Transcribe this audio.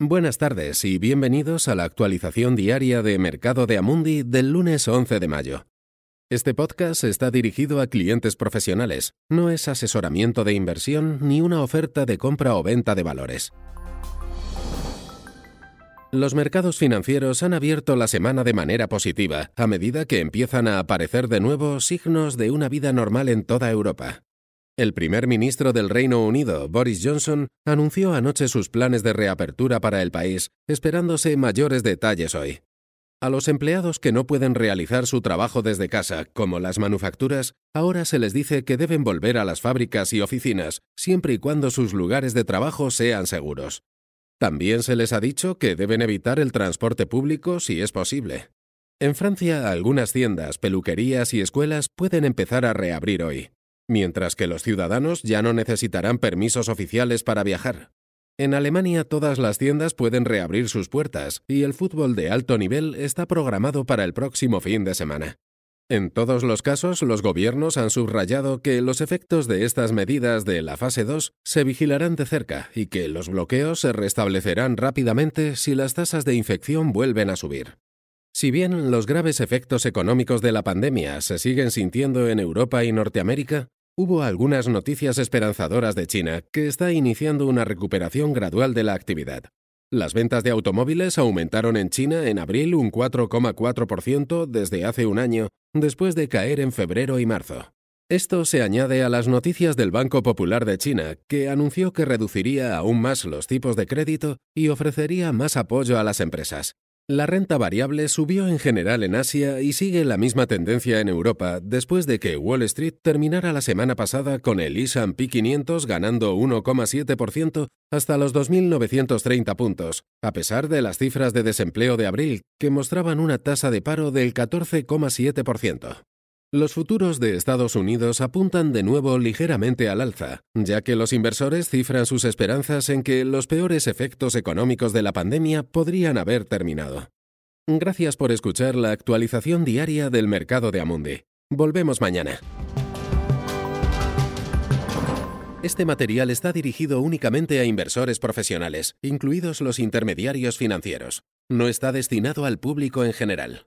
Buenas tardes y bienvenidos a la actualización diaria de Mercado de Amundi del lunes 11 de mayo. Este podcast está dirigido a clientes profesionales, no es asesoramiento de inversión ni una oferta de compra o venta de valores. Los mercados financieros han abierto la semana de manera positiva, a medida que empiezan a aparecer de nuevo signos de una vida normal en toda Europa. El primer ministro del Reino Unido, Boris Johnson, anunció anoche sus planes de reapertura para el país, esperándose mayores detalles hoy. A los empleados que no pueden realizar su trabajo desde casa, como las manufacturas, ahora se les dice que deben volver a las fábricas y oficinas, siempre y cuando sus lugares de trabajo sean seguros. También se les ha dicho que deben evitar el transporte público si es posible. En Francia, algunas tiendas, peluquerías y escuelas pueden empezar a reabrir hoy mientras que los ciudadanos ya no necesitarán permisos oficiales para viajar. En Alemania todas las tiendas pueden reabrir sus puertas y el fútbol de alto nivel está programado para el próximo fin de semana. En todos los casos, los gobiernos han subrayado que los efectos de estas medidas de la fase 2 se vigilarán de cerca y que los bloqueos se restablecerán rápidamente si las tasas de infección vuelven a subir. Si bien los graves efectos económicos de la pandemia se siguen sintiendo en Europa y Norteamérica, Hubo algunas noticias esperanzadoras de China, que está iniciando una recuperación gradual de la actividad. Las ventas de automóviles aumentaron en China en abril un 4,4% desde hace un año, después de caer en febrero y marzo. Esto se añade a las noticias del Banco Popular de China, que anunció que reduciría aún más los tipos de crédito y ofrecería más apoyo a las empresas. La renta variable subió en general en Asia y sigue la misma tendencia en Europa después de que Wall Street terminara la semana pasada con el S&P 500 ganando 1,7% hasta los 2.930 puntos, a pesar de las cifras de desempleo de abril que mostraban una tasa de paro del 14,7%. Los futuros de Estados Unidos apuntan de nuevo ligeramente al alza, ya que los inversores cifran sus esperanzas en que los peores efectos económicos de la pandemia podrían haber terminado. Gracias por escuchar la actualización diaria del mercado de Amundi. Volvemos mañana. Este material está dirigido únicamente a inversores profesionales, incluidos los intermediarios financieros. No está destinado al público en general.